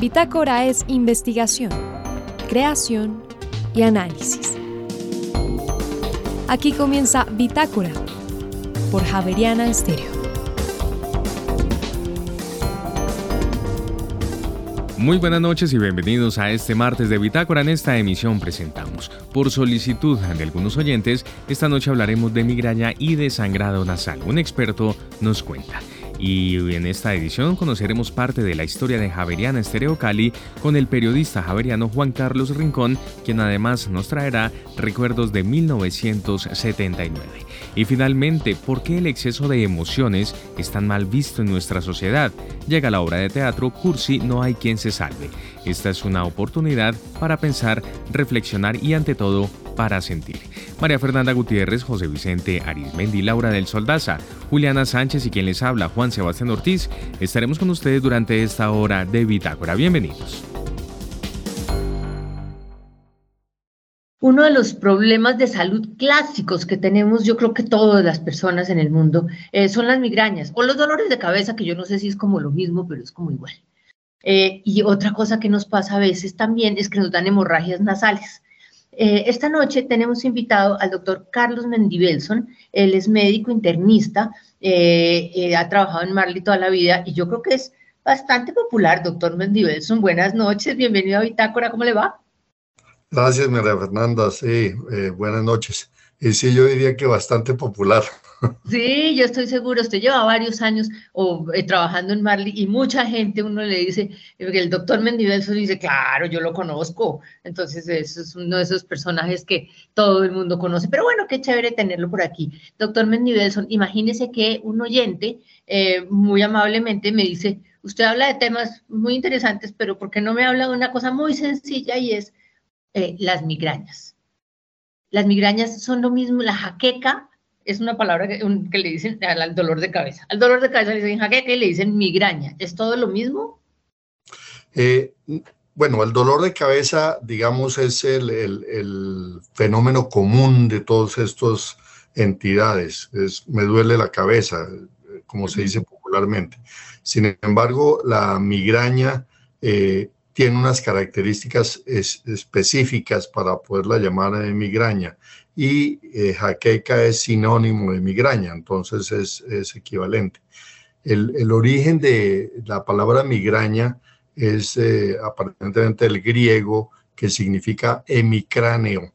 Bitácora es investigación, creación y análisis. Aquí comienza Bitácora por Javeriana Estéreo. Muy buenas noches y bienvenidos a este martes de Bitácora. En esta emisión presentamos, por solicitud de algunos oyentes, esta noche hablaremos de migraña y de sangrado nasal. Un experto nos cuenta y en esta edición conoceremos parte de la historia de Javeriana Estereo Cali con el periodista javeriano Juan Carlos Rincón, quien además nos traerá recuerdos de 1979. Y finalmente, ¿por qué el exceso de emociones es tan mal visto en nuestra sociedad? Llega la obra de teatro Cursi No hay quien se salve. Esta es una oportunidad para pensar, reflexionar y ante todo para sentir. María Fernanda Gutiérrez, José Vicente Arismendi, Laura del Soldaza, Juliana Sánchez y quien les habla, Juan Sebastián Ortiz, estaremos con ustedes durante esta hora de Bitácora. Bienvenidos. Uno de los problemas de salud clásicos que tenemos, yo creo que todas las personas en el mundo, eh, son las migrañas o los dolores de cabeza, que yo no sé si es como lo mismo, pero es como igual. Eh, y otra cosa que nos pasa a veces también es que nos dan hemorragias nasales. Eh, esta noche tenemos invitado al doctor Carlos Mendibelson. Él es médico internista, eh, ha trabajado en Marley toda la vida y yo creo que es bastante popular, doctor Mendibelson. Buenas noches, bienvenido a Bitácora, ¿cómo le va? Gracias, María Fernanda. Sí, buenas noches. Y sí, yo diría que bastante popular. Sí, yo estoy seguro. Usted lleva varios años eh, trabajando en Marley y mucha gente, uno le dice, el doctor Mendivelso dice, claro, yo lo conozco. Entonces, eso es uno de esos personajes que todo el mundo conoce. Pero bueno, qué chévere tenerlo por aquí. Doctor Mendivelson, imagínese que un oyente eh, muy amablemente me dice, usted habla de temas muy interesantes, pero ¿por qué no me habla de una cosa muy sencilla y es eh, las migrañas? Las migrañas son lo mismo, la jaqueca es una palabra que, le dicen al, dolor de cabeza. Al dolor de cabeza le dicen jaqueca y le dicen migraña. ¿Es todo lo mismo? Eh, bueno, el dolor de cabeza, digamos, es el, fenómeno común de todas estas entidades. Es, me duele la cabeza, como se dice popularmente. Sin embargo, la migraña eh, tiene unas características específicas para poderla llamar migraña. Y eh, jaqueca es sinónimo de migraña, entonces es, equivalente. El, origen de la palabra migraña es eh, aparentemente el griego que significa hemicráneo.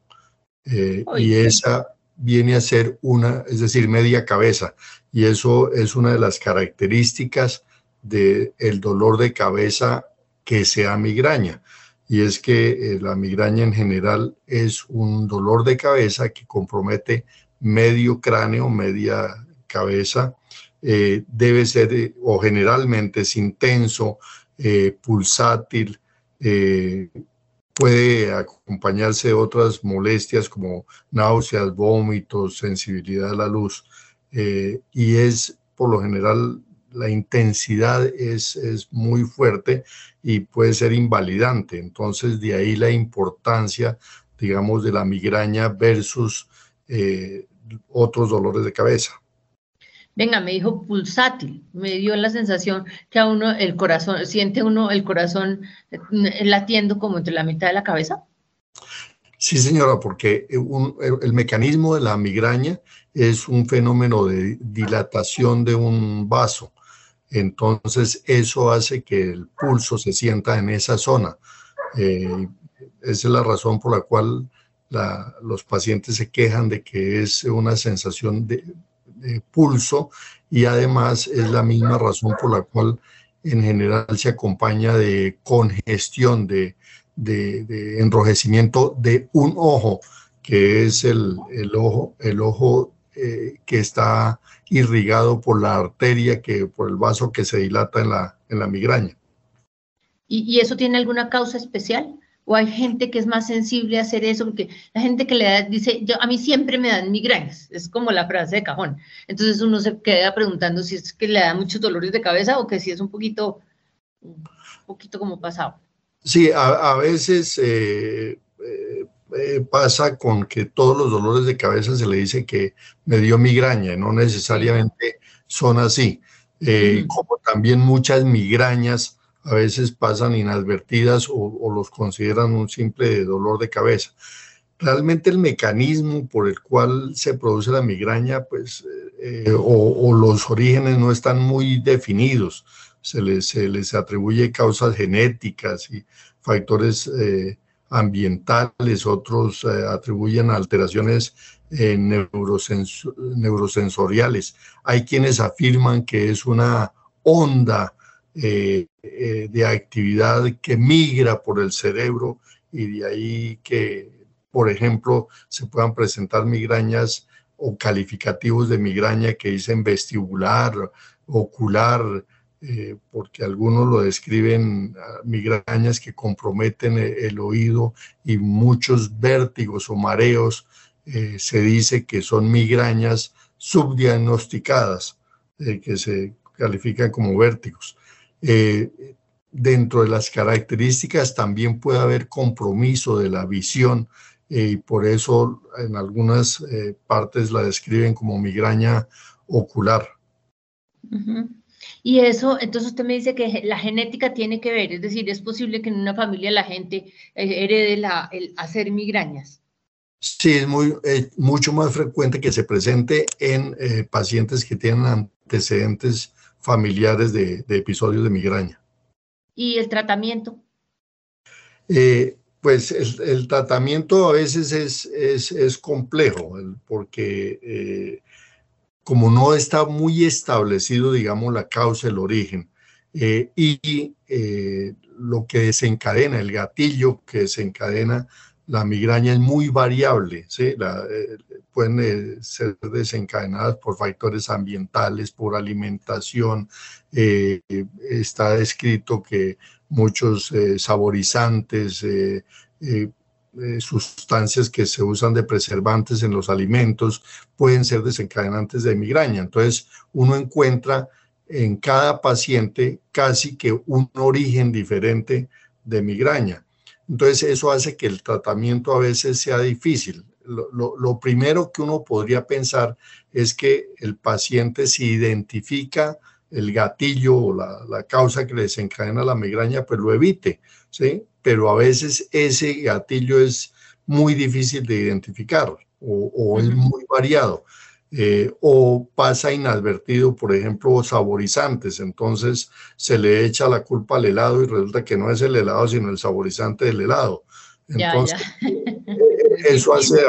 Eh, y esa viene a ser una, es decir, media cabeza. Y eso es una de las características del el dolor de cabeza que sea migraña. Y es que eh, la migraña en general es un dolor de cabeza que compromete medio cráneo, media cabeza. Eh, debe ser eh, o generalmente es intenso, pulsátil, puede acompañarse de otras molestias como náuseas, vómitos, sensibilidad a la luz y es por lo general la intensidad es, es, muy fuerte y puede ser invalidante. Entonces, de ahí la importancia, digamos, de la migraña versus eh, otros dolores de cabeza. Venga, me dijo pulsátil, me dio la sensación que a uno el corazón, siente uno el corazón eh, latiendo como entre la mitad de la cabeza. Sí, señora, porque el, mecanismo de la migraña es un fenómeno de dilatación de un vaso. Entonces, eso hace que el pulso se sienta en esa zona. Eh, esa es la razón por la cual los pacientes se quejan de que es una sensación de, pulso y además es la misma razón por la cual en general se acompaña de congestión, de, enrojecimiento de un ojo, que es el, ojo, el ojo eh, que está irrigado por la arteria, que, por el vaso que se dilata en la, en la migraña. ¿Y, eso tiene alguna causa especial? ¿O hay gente que es más sensible a hacer eso? Porque la gente que le da, dice, yo, a mí siempre me dan migrañas, es como la frase de cajón. Entonces uno se queda preguntando si es que le da muchos dolores de cabeza o que si es un poquito, un poquito como pasado. Sí, a, veces eh, eh, eh, pasa con que todos los dolores de cabeza se le dice que me dio migraña, no necesariamente son así. Eh, como también muchas migrañas a veces pasan inadvertidas o, los consideran un simple dolor de cabeza. Realmente el mecanismo por el cual se produce la migraña, pues, eh, o, los orígenes no están muy definidos. Se les, se les atribuye causas genéticas y factores eh, ambientales, otros eh, atribuyen alteraciones neurosensoriales. Hay quienes afirman que es una onda eh, eh, de actividad que migra por el cerebro y de ahí que, por ejemplo, se puedan presentar migrañas o calificativos de migraña que dicen vestibular, ocular, eh, porque algunos lo describen ah, migrañas que comprometen el, oído y muchos vértigos o mareos se dice que son migrañas subdiagnosticadas, que se califican como vértigos. Eh, dentro de las características también puede haber compromiso de la visión eh, y por eso en algunas eh, partes la describen como migraña ocular. Y eso, entonces usted me dice que la genética tiene que ver, es decir, es posible que en una familia la gente herede la, el hacer migrañas. Sí, es muy, mucho más frecuente que se presente en pacientes que tienen antecedentes familiares de, episodios de migraña. ¿Y el tratamiento? Eh, pues el, tratamiento a veces es, es, complejo, porque eh, como no está muy establecido, digamos, la causa, el origen, eh, y lo que desencadena, el gatillo que desencadena la migraña es muy variable, ¿sí? Eh, pueden eh, ser desencadenadas por factores ambientales, por alimentación. Eh, está descrito que muchos saborizantes, sustancias que se usan de preservantes en los alimentos pueden ser desencadenantes de migraña. Entonces, uno encuentra en cada paciente casi que un origen diferente de migraña. Entonces eso hace que el tratamiento a veces sea difícil. Lo, primero que uno podría pensar es que el paciente si identifica el gatillo o la, causa que le desencadena la migraña, pues lo evite, ¿sí? Pero a veces ese gatillo es muy difícil de identificar o es muy variado. Eh, o pasa inadvertido, por ejemplo, saborizantes. Entonces se le echa la culpa al helado y resulta que no es el helado, sino el saborizante del helado. Entonces, eso hace,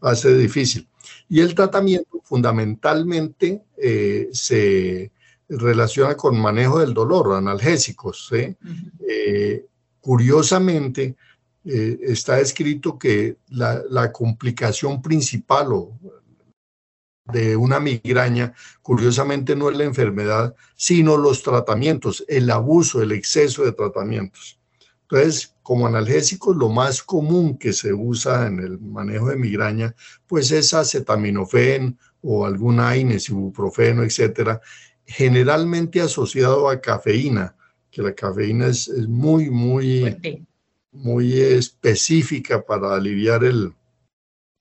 hace difícil. Y el tratamiento fundamentalmente eh, se relaciona con manejo del dolor, analgésicos. Eh, curiosamente, está escrito que la, la, complicación principal o de una migraña, curiosamente no es la enfermedad, sino los tratamientos, el abuso, el exceso de tratamientos. Entonces, como analgésicos, lo más común que se usa en el manejo de migraña, pues es acetaminofén o algún AINES, ibuprofeno, etcétera, generalmente asociado a cafeína, que la cafeína es, muy, muy, muy específica para aliviar el,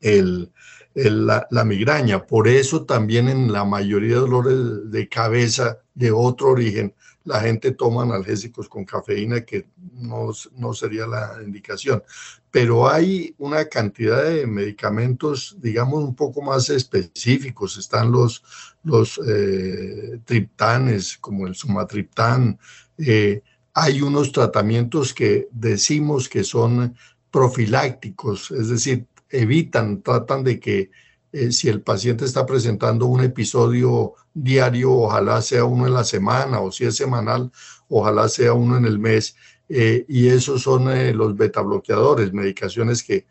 el, la, migraña. Por eso también en la mayoría de dolores de cabeza de otro origen, la gente toma analgésicos con cafeína, que no, no, sería la indicación. Pero hay una cantidad de medicamentos, digamos, un poco más específicos. Están los, los eh, triptanes, como el sumatriptán. Eh, hay unos tratamientos que decimos que son profilácticos, es decir, evitan, tratan de que eh, si el paciente está presentando un episodio diario, ojalá sea uno en la semana o si es semanal, ojalá sea uno en el mes. Eh, y esos son eh, los beta bloqueadores, medicaciones que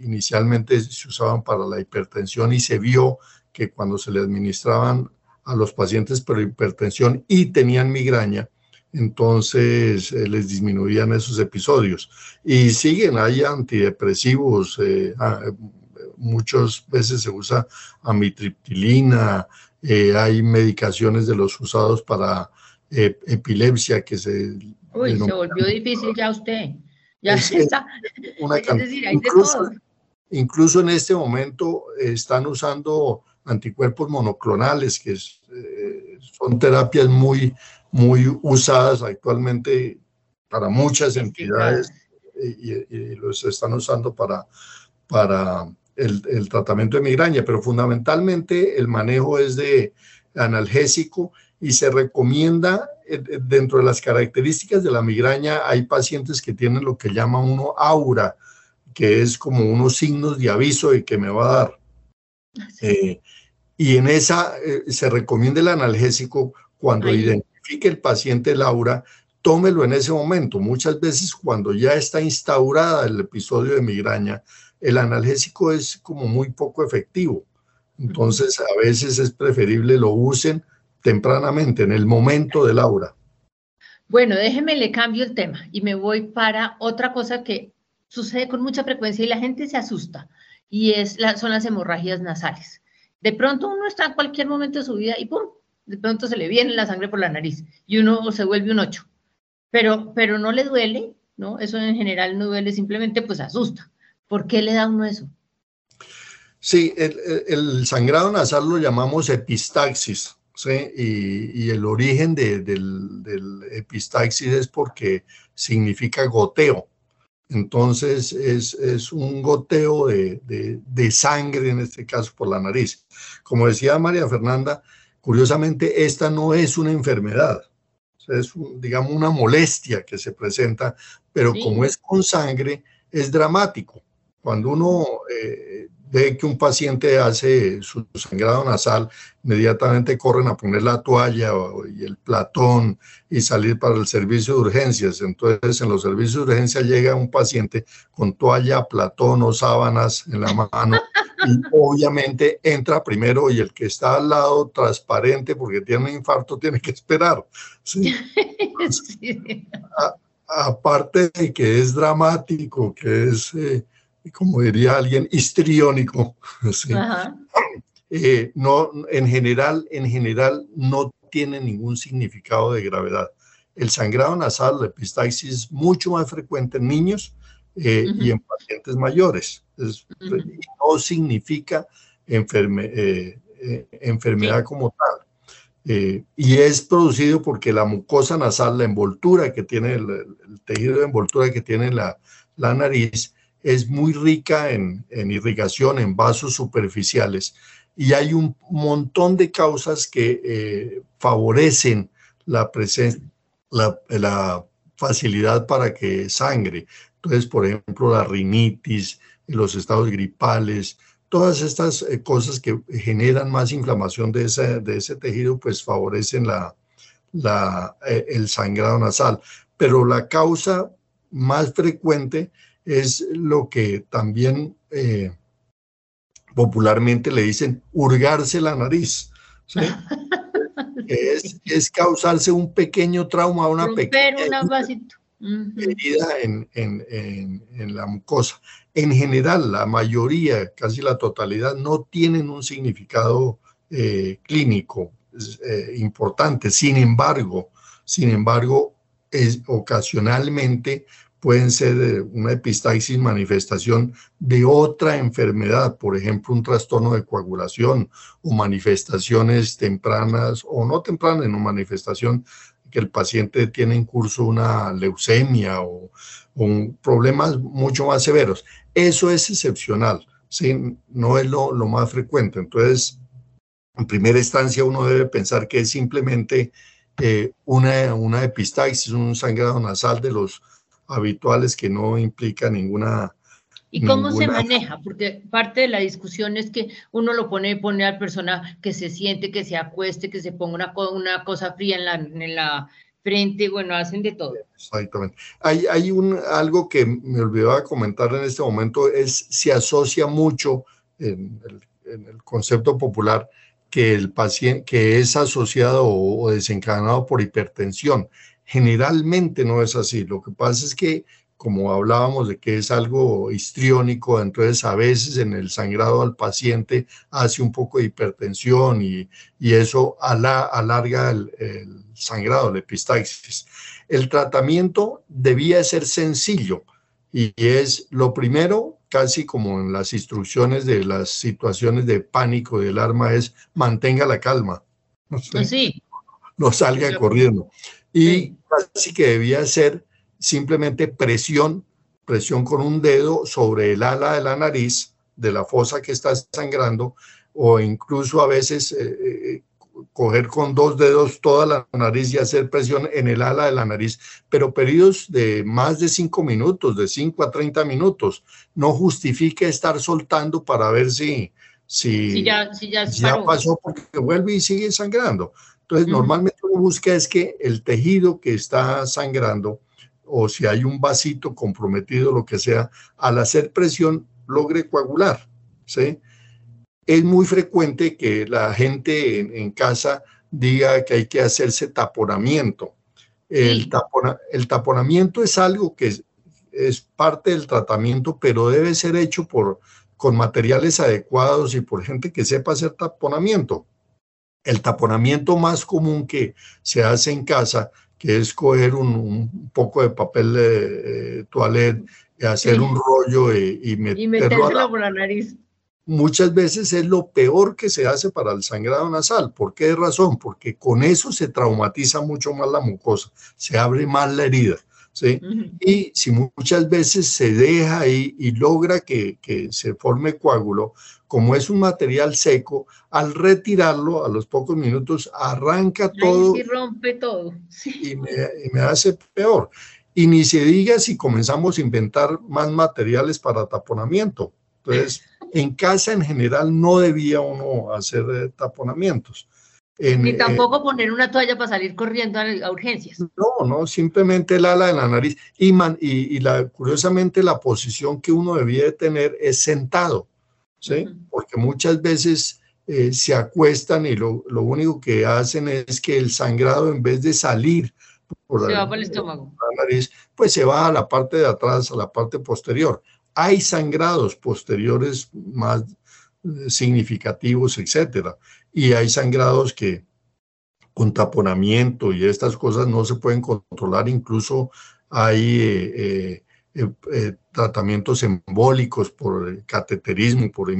inicialmente se usaban para la hipertensión y se vio que cuando se le administraban a los pacientes por hipertensión y tenían migraña, entonces eh, les disminuían esos episodios. Y siguen, hay antidepresivos, eh, ah, muchas veces se usa amitriptilina, eh, hay medicaciones de los usados para epilepsia que se... Uy, se volvió difícil ya usted. Ya está. es decir, hay incluso, de todo. incluso en este momento están usando anticuerpos monoclonales, que son terapias muy muy usadas actualmente para muchas entidades y, los están usando para, para el, el, tratamiento de migraña, pero fundamentalmente el manejo es de analgésico y se recomienda eh, eh, dentro de las características de la migraña hay pacientes que tienen lo que llama uno aura, que es como unos signos de aviso de que me va a dar. Eh, y en esa se recomienda el analgésico cuando identifique el paciente el aura, tómelo en ese momento. Muchas veces cuando ya está instaurada el episodio de migraña, el analgésico es como muy poco efectivo. Entonces, a veces es preferible lo usen tempranamente, en el momento del aura. Bueno, déjeme le cambio el tema y me voy para otra cosa que sucede con mucha frecuencia y la gente se asusta y es la, son las hemorragias nasales. De pronto uno está en cualquier momento de su vida y ¡pum! De pronto se le viene la sangre por la nariz y uno se vuelve un ocho pero, pero no le duele, ¿no? Eso en general no duele, simplemente pues asusta. ¿Por qué le da uno eso? Sí, el, sangrado nasal lo llamamos epistaxis, ¿sí? Y, el origen del, epistaxis es porque significa goteo. Entonces es, un goteo de, de, sangre, en este caso por la nariz. Como decía María Fernanda, curiosamente esta no es una enfermedad, es, digamos, una molestia que se presenta, pero como es con sangre, es dramático. Cuando uno eh, ve que un paciente hace su sangrado nasal, inmediatamente corren a poner la toalla y el platón y salir para el servicio de urgencias. Entonces, en los servicios de urgencia llega un paciente con toalla, platón o sábanas en la mano y obviamente entra primero y el que está al lado transparente porque tiene un infarto tiene que esperar. aparte de que es dramático, que es, eh, como diría alguien, histriónico, eh, no, en, general, en general no tiene ningún significado de gravedad. El sangrado nasal, la epistaxis, es mucho más frecuente en niños eh, y en pacientes mayores. No significa eh, eh, enfermedad como tal. y es producido porque la mucosa nasal, la envoltura que tiene, el, tejido de envoltura que tiene la, la nariz, es muy rica en, en, irrigación, en vasos superficiales. Y hay un montón de causas que favorecen la presencia, la, la facilidad para que sangre. Entonces, por ejemplo, la rinitis, los estados gripales, todas estas eh, cosas que generan más inflamación de ese, de ese tejido, pues favorecen la, la, eh, el sangrado nasal. Pero la causa más frecuente es lo que también eh, popularmente le dicen hurgarse la nariz. es, es, causarse un pequeño trauma, una pequeña herida en, en, en, la mucosa. En general, la mayoría, casi la totalidad, no tienen un significado eh, clínico eh, importante. Sin embargo, sin embargo, es, ocasionalmente pueden ser una epistaxis manifestación de otra enfermedad, por ejemplo, un trastorno de coagulación o manifestaciones tempranas o no tempranas, no manifestación que el paciente tiene en curso una leucemia o, problemas mucho más severos. Eso es excepcional, ¿sí? no es lo, más frecuente. Entonces, en primera instancia uno debe pensar que es simplemente eh, una, una epistaxis, un sangrado nasal de los habituales que no implica ninguna ¿Y cómo se maneja? Porque parte de la discusión es que uno lo pone, pone al persona que se siente, que se acueste, que se ponga una, una cosa fría en la, en la frente, bueno, hacen de todo. Exactamente. Hay, hay un, algo que me olvidaba comentar en este momento, es se asocia mucho en el, en el concepto popular que el paciente que es asociado o desencadenado por hipertensión. Generalmente no es así. Lo que pasa es que como hablábamos de que es algo histriónico, entonces a veces en el sangrado al paciente hace un poco de hipertensión y, eso alarga el, sangrado, la epistaxis. El tratamiento debía ser sencillo y es lo primero, casi como en las instrucciones de las situaciones de pánico y alarma, es mantenga la calma. Pues sí. no salga corriendo. Y casi que debía ser simplemente presión, presión con un dedo sobre el ala de la nariz, de la fosa que está sangrando, o incluso a veces eh, eh, coger con dos dedos toda la nariz y hacer presión en el ala de la nariz, pero periodos de más de cinco minutos, de cinco a treinta minutos, no justifique estar soltando para ver si, si, ya, ya, pasó porque vuelve y sigue sangrando. Entonces, normalmente uno busca es que el tejido que está sangrando o si hay un vasito comprometido, lo que sea, al hacer presión logre coagular, ¿sí? Es muy frecuente que la gente en, casa diga que hay que hacerse taponamiento. El, el taponamiento es algo que es, parte del tratamiento, pero debe ser hecho por, con materiales adecuados y por gente que sepa hacer taponamiento. El taponamiento más común que se hace en casa, que es coger un, poco de papel de toilette, y hacer un rollo y, y meterlo por la nariz muchas veces es lo peor que se hace para el sangrado nasal. ¿Por qué razón? Porque con eso se traumatiza mucho más la mucosa, se abre más la herida. ¿sí? Y si muchas veces se deja ahí y logra que, se forme coágulo, como es un material seco, al retirarlo a los pocos minutos arranca todo. Y rompe todo. Y, me, y me hace peor. Y ni se diga si comenzamos a inventar más materiales para taponamiento. Entonces, en casa en general no debía uno hacer eh, taponamientos. Ni eh, tampoco poner una toalla para salir corriendo a, urgencias. No, no, simplemente el ala de la nariz. Y, y, la, curiosamente la posición que uno debía de tener es sentado, ¿sí? Porque muchas veces eh, se acuestan y lo, lo, único que hacen es que el sangrado en vez de salir por, la, el estómago. la nariz, pues se va a la parte de atrás, a la parte posterior. Hay sangrados posteriores más eh, significativos, etcétera. Y hay sangrados que con taponamiento y estas cosas no se pueden controlar. Incluso hay eh, eh, tratamientos embólicos por cateterismo, por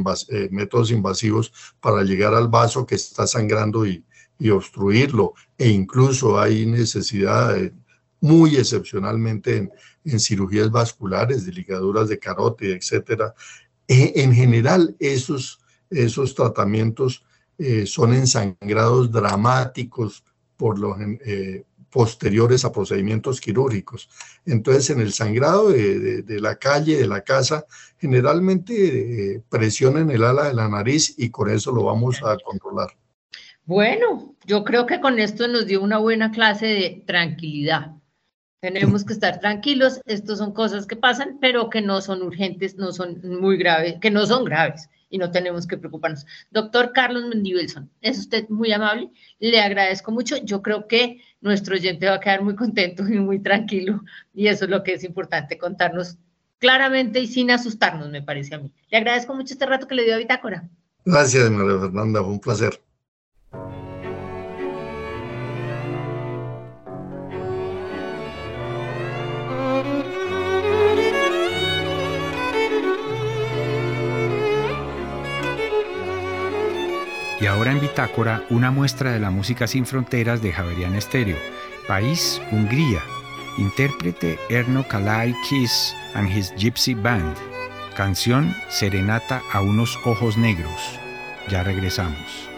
métodos invasivos para llegar al vaso que está sangrando y, obstruirlo. E incluso hay necesidad muy excepcionalmente en, cirugías vasculares, de ligaduras de carótida, etcétera. E, en general, esos, esos tratamientos eh, son ensangrados dramáticos por los eh, posteriores a procedimientos quirúrgicos. Entonces, en el sangrado de, la calle, de la casa, generalmente eh, presionan el ala de la nariz y con eso lo vamos a controlar. Bueno, yo creo que con esto nos dio una buena clase de tranquilidad. Tenemos que estar tranquilos, estas son cosas que pasan, pero que no son urgentes, no son muy graves, que no son graves y no tenemos que preocuparnos. Doctor Carlos Mendibelson, es usted muy amable, le agradezco mucho. Yo creo que nuestro oyente va a quedar muy contento y muy tranquilo y eso es lo que es importante, contarnos claramente y sin asustarnos, me parece a mí. Le agradezco mucho este rato que le dio a Bitácora. Gracias, María Fernanda, fue un placer. Y ahora en Bitácora, una muestra de la música sin fronteras de Javerian Estéreo. País, Hungría. Intérprete Erno Kalai Kiss and his Gypsy Band. Canción Serenata a unos ojos negros. Ya regresamos.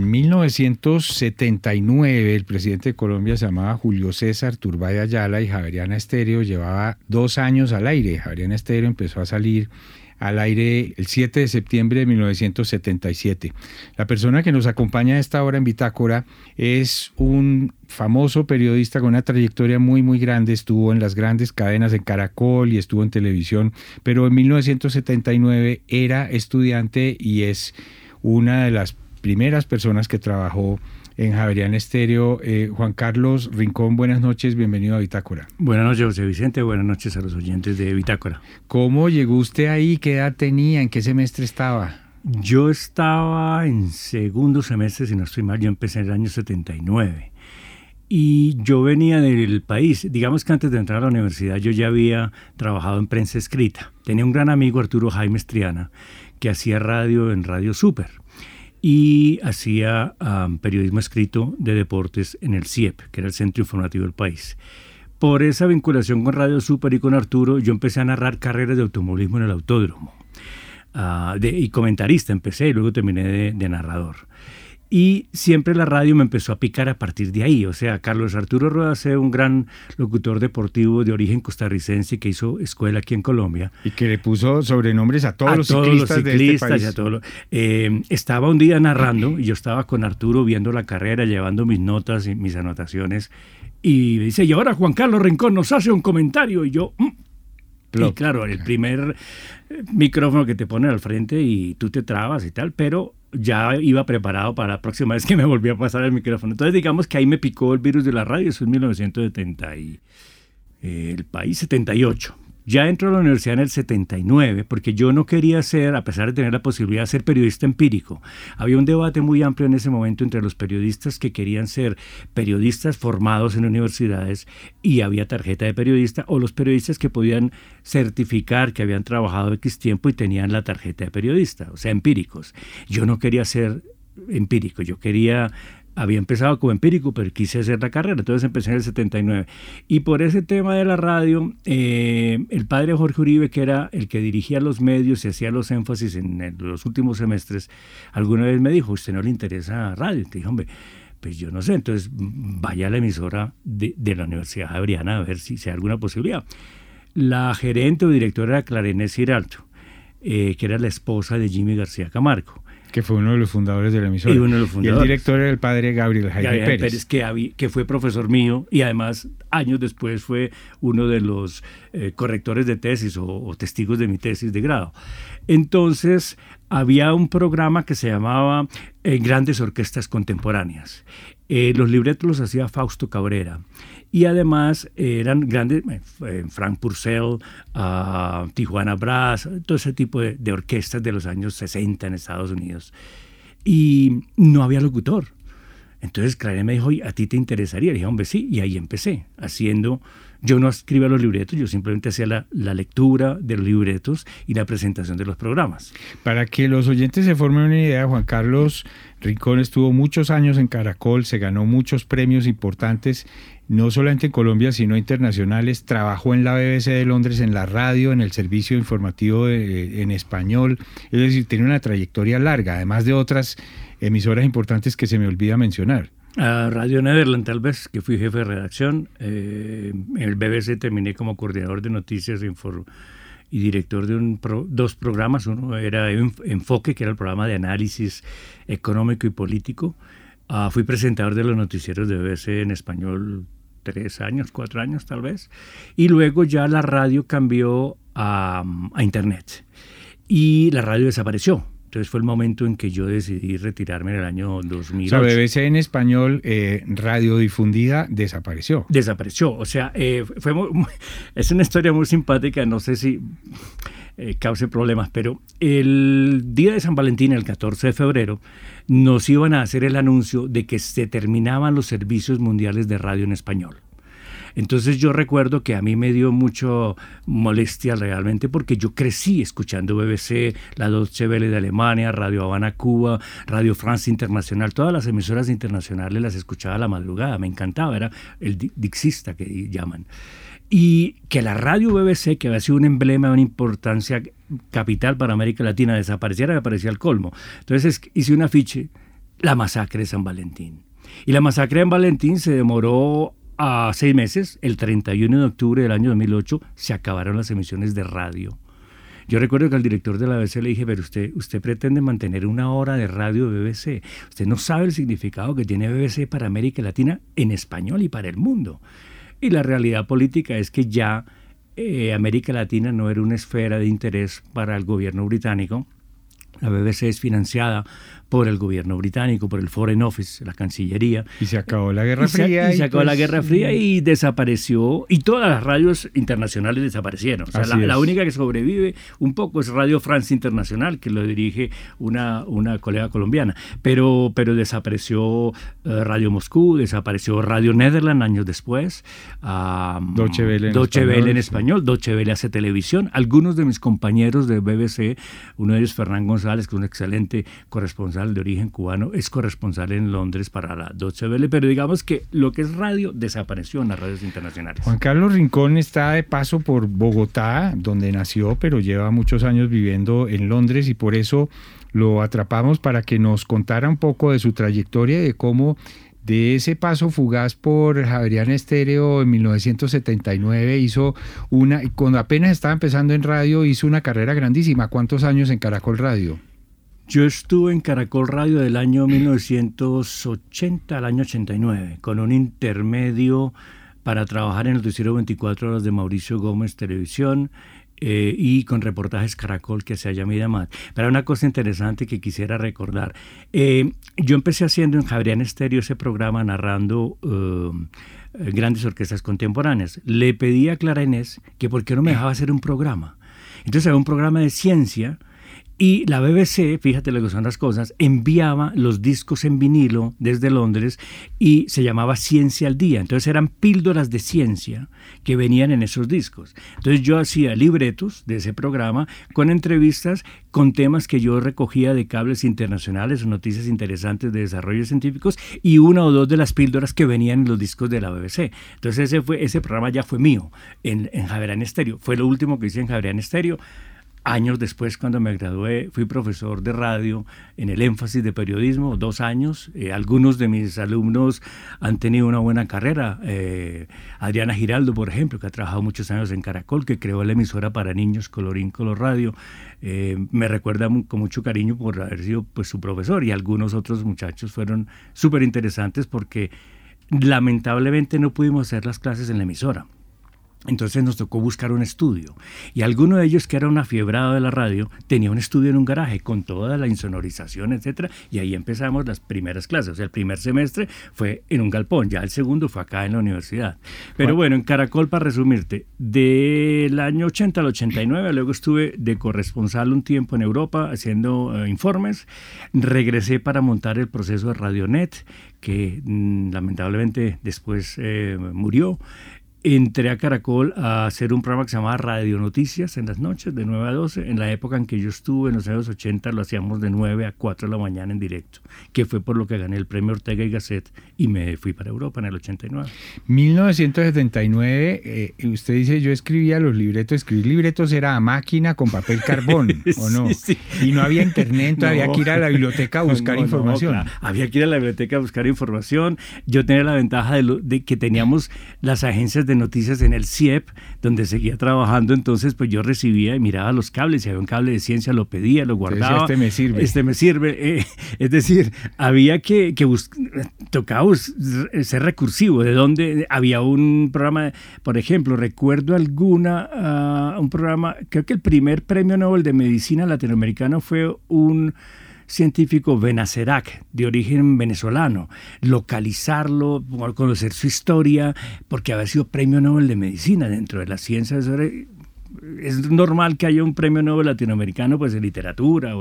1979 el presidente de Colombia se llamaba Julio César Turbay Ayala y Javeriana Estéreo llevaba dos años al aire. Javeriana Estéreo empezó a salir al aire el 7 de septiembre de 1977. La persona que nos acompaña a esta hora en Bitácora es un famoso periodista con una trayectoria muy muy grande, estuvo en las grandes cadenas en Caracol y estuvo en televisión, pero en 1979 era estudiante y es una de las primeras personas que trabajó en Javerian Estéreo. Eh, Juan Carlos Rincón, buenas noches, bienvenido a Bitácora. Buenas noches, José Vicente, buenas noches a los oyentes de Bitácora. ¿Cómo llegó usted ahí? ¿Qué edad tenía? ¿En qué semestre estaba? Yo estaba en segundo semestre, si no estoy mal, yo empecé en el año 79. Y yo venía del país, digamos que antes de entrar a la universidad yo ya había trabajado en prensa escrita. Tenía un gran amigo, Arturo Jaime Estriana, que hacía radio en Radio Super y hacía periodismo escrito de deportes en el CIEP, que era el Centro Informativo del País. Por esa vinculación con Radio Super y con Arturo, yo empecé a narrar carreras de automovilismo en el autódromo. Ah, y comentarista empecé y luego terminé de narrador. Y siempre la radio me empezó a picar a partir de ahí. O sea, Carlos Arturo Rueda un gran locutor deportivo de origen costarricense que hizo escuela aquí en Colombia. Y que le puso sobrenombres a todos los ciclistas, de este país. Eh, estaba un día narrando y yo estaba con Arturo viendo la carrera, llevando mis notas y mis anotaciones. Y dice, y ahora Juan Carlos Rincón nos hace un comentario. Y yo... Mm". Y claro, el primer micrófono que te ponen al frente y tú te trabas y tal, pero ya iba preparado para la próxima vez que me volvía a pasar el micrófono. Entonces digamos que ahí me picó el virus de la radio, eso es 1970 y eh, el país 78. Ya entro a la universidad en el 79 porque yo no quería ser, a pesar de tener la posibilidad de ser periodista empírico, había un debate muy amplio en ese momento entre los periodistas que querían ser periodistas formados en universidades y había tarjeta de periodista o los periodistas que podían certificar que habían trabajado X tiempo y tenían la tarjeta de periodista, o sea, empíricos. Yo no quería ser empírico, yo quería había empezado como empírico, pero quise hacer la carrera, entonces empecé en el 79. Y por ese tema de la radio, eh, el padre Jorge Uribe, que era el que dirigía los medios y hacía los énfasis en, los últimos semestres, alguna vez me dijo, ¿usted no le interesa radio? te dije, hombre, pues yo no sé, entonces vaya a la emisora de, la Universidad Javeriana a ver si, hay alguna posibilidad. La gerente o directora era Clarenés Giraldo, eh, que era la esposa de Jimmy García Camargo. Que fue uno de los fundadores de la emisora. Y, el director era el padre Gabriel Jaime Pérez. que, que, fue profesor mío y además años después fue uno de los eh, correctores de tesis o, testigos de mi tesis de grado. Entonces había un programa que se llamaba eh, Grandes Orquestas Contemporáneas. Eh, los libretos los hacía Fausto Cabrera y además eran grandes, eh, Frank Purcell, uh, Tijuana Brass, todo ese tipo de, orquestas de los años 60 en Estados Unidos. Y no había locutor. Entonces Clarín me dijo, ¿a ti te interesaría? Y dije, hombre, sí, y ahí empecé, haciendo, yo no escribía los libretos, yo simplemente hacía la, lectura de los libretos y la presentación de los programas. Para que los oyentes se formen una idea, Juan Carlos Rincón estuvo muchos años en Caracol, se ganó muchos premios importantes no solamente en Colombia, sino internacionales. Trabajó en la BBC de Londres, en la radio, en el servicio informativo en español. Es decir, tiene una trayectoria larga, además de otras emisoras importantes que se me olvida mencionar. A Radio Nederland, tal vez, que fui jefe de redacción. Eh, en el BBC terminé como coordinador de noticias y director de un dos programas. Uno era Enfoque, que era el programa de análisis económico y político. Ah, fui presentador de los noticieros de BBC en español tres años, cuatro años tal vez. Y luego ya la radio cambió a, Internet y la radio desapareció. Entonces fue el momento en que yo decidí retirarme en el año 2008. O sea, BBC en español, eh, radiodifundida, desapareció. Desapareció. O sea, eh, fue es una historia muy simpática, no sé si eh, cause problemas, pero el día de San Valentín, el 14 de febrero, nos iban a hacer el anuncio de que se terminaban los servicios mundiales de radio en español. Entonces yo recuerdo que a mí me dio mucho molestia realmente porque yo crecí escuchando BBC, la Deutsche Welle de Alemania, Radio Habana Cuba, Radio France Internacional, todas las emisoras internacionales las escuchaba a la madrugada, me encantaba, era el dixista que llaman. Y que la radio BBC, que había sido un emblema de una importancia capital para América Latina, desapareciera, me parecía el colmo. Entonces hice un afiche la masacre de San Valentín. Y la masacre de Valentín se demoró a seis meses, el 31 de octubre del año 2008 se acabaron las emisiones de radio. Yo recuerdo que al director de la BBC le dije, pero usted, usted pretende mantener una hora de radio de BBC. Usted no sabe el significado que tiene BBC para América Latina en español y para el mundo. Y la realidad política es que ya eh, América Latina no era una esfera de interés para el gobierno británico. La BBC es financiada por el gobierno británico, por el Foreign Office, la Cancillería. Y se acabó la Guerra Fría. y se acabó la pues, Guerra Fría y desapareció, y todas las radios internacionales desaparecieron. O sea, la, única que sobrevive un poco es Radio France Internacional, que lo dirige una, una colega colombiana. Pero, pero desapareció eh, Radio Moscú, desapareció Radio Netherlands años después. Um, Deutsche Welle en Deutsche español. En español, Deutsche Welle hace televisión. Algunos de mis compañeros de BBC, uno de ellos Fernán González, que es un excelente corresponsal de origen cubano, es corresponsal en Londres para la Deutsche Welle, pero digamos que lo que es radio desapareció en las radios internacionales. Juan Carlos Rincón está de paso por Bogotá, donde nació, pero lleva muchos años viviendo en Londres y por eso lo atrapamos para que nos contara un poco de su trayectoria y de cómo de ese paso fugaz por Javerian Estéreo en 1979 hizo una, cuando apenas estaba empezando en radio, hizo una carrera grandísima. ¿Cuántos años en Caracol Radio? Yo estuve en Caracol Radio del año 1980 al año 89, con un intermedio para trabajar en el noticiero 24 horas de Mauricio Gómez Televisión eh, y con reportajes Caracol que hacía Yamida Mat. Pero una cosa interesante que quisiera recordar. Eh, yo empecé haciendo en Javier Estéreo ese programa narrando eh, grandes orquestas contemporáneas. Le pedí a Clara Inés que por qué no me dejaba hacer un programa. Entonces había un programa de ciencia y la BBC, fíjate lo que son las cosas, enviaba los discos en vinilo desde Londres y se llamaba Ciencia al Día. Entonces eran píldoras de ciencia que venían en esos discos. Entonces yo hacía libretos de ese programa con entrevistas con temas que yo recogía de cables internacionales o noticias interesantes de desarrollos científicos y una o dos de las píldoras que venían en los discos de la BBC. Entonces ese, fue, ese programa ya fue mío en, en Estéreo. Fue lo último que hice en Javerian Estéreo. Años después, cuando me gradué, fui profesor de radio en el énfasis de periodismo, dos años. Eh, algunos de mis alumnos han tenido una buena carrera. Eh, Adriana Giraldo, por ejemplo, que ha trabajado muchos años en Caracol, que creó la emisora para niños Colorín Color Radio. Eh, me recuerda con mucho cariño por haber sido pues, su profesor y algunos otros muchachos fueron súper interesantes porque lamentablemente no pudimos hacer las clases en la emisora. Entonces nos tocó buscar un estudio. Y alguno de ellos, que era una fiebrada de la radio, tenía un estudio en un garaje con toda la insonorización, etc. Y ahí empezamos las primeras clases. O sea, el primer semestre fue en un galpón, ya el segundo fue acá en la universidad. Pero bueno, en Caracol, para resumirte, del año 80 al 89, luego estuve de corresponsal un tiempo en Europa haciendo eh, informes. Regresé para montar el proceso de Radionet, que mm, lamentablemente después eh, murió entré a Caracol a hacer un programa que se llamaba Radio Noticias en las noches, de 9 a 12. En la época en que yo estuve, en los años 80, lo hacíamos de 9 a 4 de la mañana en directo, que fue por lo que gané el premio Ortega y Gasset y me fui para Europa en el 89. 1979, eh, usted dice, yo escribía los libretos, escribir libretos era a máquina con papel carbón, ¿o no? Y no había internet, había que ir a la biblioteca a buscar información. Había que ir a la biblioteca a buscar información. Yo tenía la ventaja de, de que teníamos las agencias de noticias en el CIEP, donde seguía trabajando, entonces pues yo recibía y miraba los cables, si había un cable de ciencia lo pedía, lo guardaba. este me sirve. Este me sirve. Eh, es decir, había que, que tocaba ser recursivo, de donde había un programa, por ejemplo, recuerdo alguna, ah, un programa, creo que el primer premio Nobel de Medicina latinoamericano fue un científico Benacerac, de origen venezolano, localizarlo, conocer su historia, porque había sido premio Nobel de Medicina dentro de las ciencias. Es normal que haya un premio Nobel latinoamericano pues en literatura,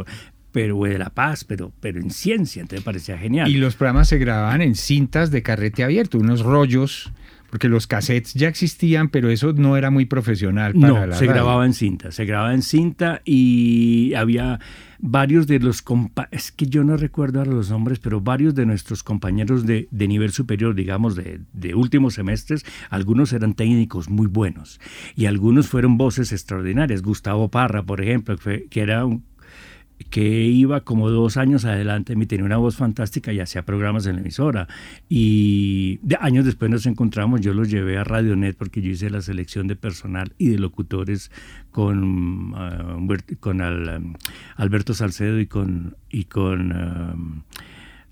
pero de la paz, pero, pero en ciencia, entonces parecía genial. Y los programas se grababan en cintas de carrete abierto, unos rollos porque los cassettes ya existían, pero eso no era muy profesional para no, se grababa en cinta, se grababa en cinta y había varios de los es que yo no recuerdo ahora los nombres, pero varios de nuestros compañeros de, nivel superior, digamos, de, últimos semestres, algunos eran técnicos muy buenos y algunos fueron voces extraordinarias. Gustavo Parra, por ejemplo, que, era un que iba como dos años adelante, me tenía una voz fantástica y hacía programas en la emisora. Y de, años después nos encontramos, yo los llevé a Radionet porque yo hice la selección de personal y de locutores con, uh, con al, Alberto Salcedo y con... Um,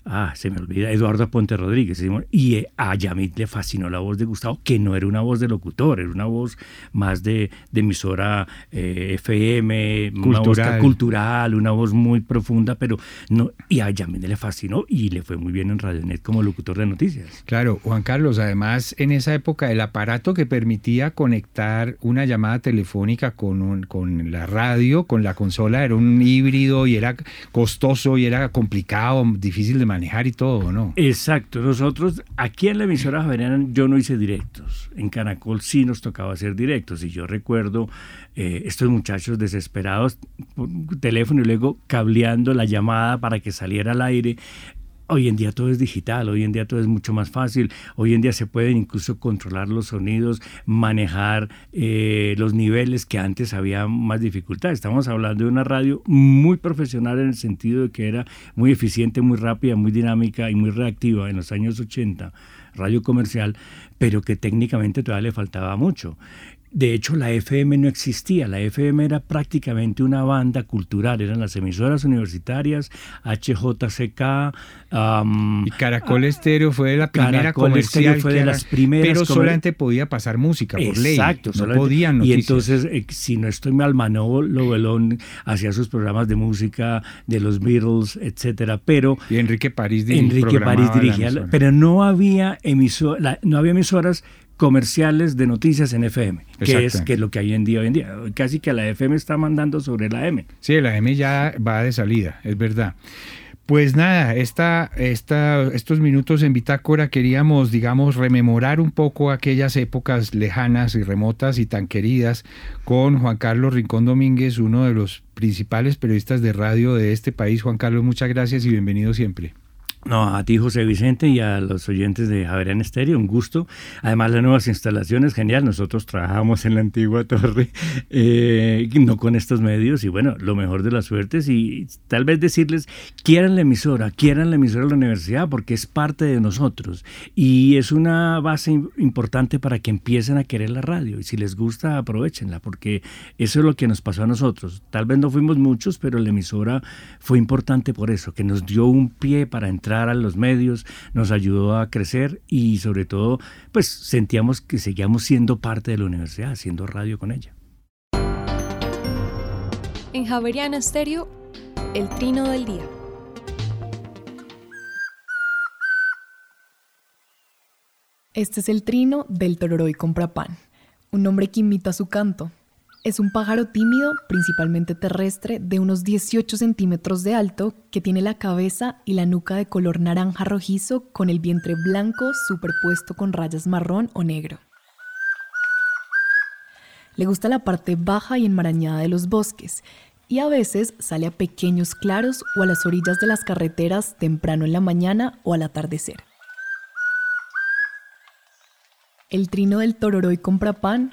ah, se me olvida, Eduardo Ponte Rodríguez. Y eh, a Yamit le fascinó la voz de Gustavo, que no era una voz de locutor, era una voz más de, de emisora eh, FM, cultural. una voz cultural, una voz muy profunda, pero no, y a Yamit le fascinó y le fue muy bien en Radionet como locutor de noticias. Claro, Juan Carlos, además en esa época el aparato que permitía conectar una llamada telefónica con, un, con la radio, con la consola, era un híbrido y era costoso y era complicado, difícil de manejar y todo, ¿no? Exacto. Nosotros, aquí en la emisora Javeriana, yo no hice directos. En Canacol sí nos tocaba hacer directos. Y yo recuerdo eh, estos muchachos desesperados, por teléfono y luego cableando la llamada para que saliera al aire. Hoy en día todo es digital, hoy en día todo es mucho más fácil, hoy en día se pueden incluso controlar los sonidos, manejar eh, los niveles que antes había más dificultad. Estamos hablando de una radio muy profesional en el sentido de que era muy eficiente, muy rápida, muy dinámica y muy reactiva en los años 80, radio comercial, pero que técnicamente todavía le faltaba mucho. De hecho, la FM no existía. La FM era prácticamente una banda cultural. Eran las emisoras universitarias, HJCK. y Caracol Estéreo fue la primera comercial. fue de las primeras. Pero solamente podía pasar música por ley. Exacto. No podían noticias. Y entonces, eh, si no estoy mal, Manolo Belón hacía sus programas de música de los Beatles, etcétera. Pero y Enrique París, Enrique París dirigía. Pero no había, emisor, no había emisoras comerciales de noticias en FM, que es, que lo que hay en día hoy en día. Casi que la FM está mandando sobre la M. Sí, la M ya va de salida, es verdad. Pues nada, esta, esta, estos minutos en Bitácora queríamos, digamos, rememorar un poco aquellas épocas lejanas y remotas y tan queridas con Juan Carlos Rincón Domínguez, uno de los principales periodistas de radio de este país. Juan Carlos, muchas gracias y bienvenido siempre. No, a ti José Vicente y a los oyentes de Javerian Estéreo, un gusto. Además, las nuevas instalaciones, genial. Nosotros trabajamos en la antigua torre, eh, no con estos medios, y bueno, lo mejor de las suertes y tal vez decirles, quieran la emisora, quieran la emisora de la universidad, porque es parte de nosotros y es una base importante para que empiecen a querer la radio. Y si les gusta, aprovechenla, porque eso es lo que nos pasó a nosotros. Tal vez no fuimos muchos, pero la emisora fue importante por eso, que nos dio un pie para entrar a los medios, nos ayudó a crecer y sobre todo, pues sentíamos que seguíamos siendo parte de la universidad, haciendo radio con ella. En Javeriana Estéreo, el trino del día. Este es el trino del Tororoy Comprapán, un nombre que imita su canto, es un pájaro tímido, principalmente terrestre, de unos 18 centímetros de alto, que tiene la cabeza y la nuca de color naranja rojizo con el vientre blanco superpuesto con rayas marrón o negro. Le gusta la parte baja y enmarañada de los bosques y a veces sale a pequeños claros o a las orillas de las carreteras temprano en la mañana o al atardecer. El trino del Tororoy Comprapán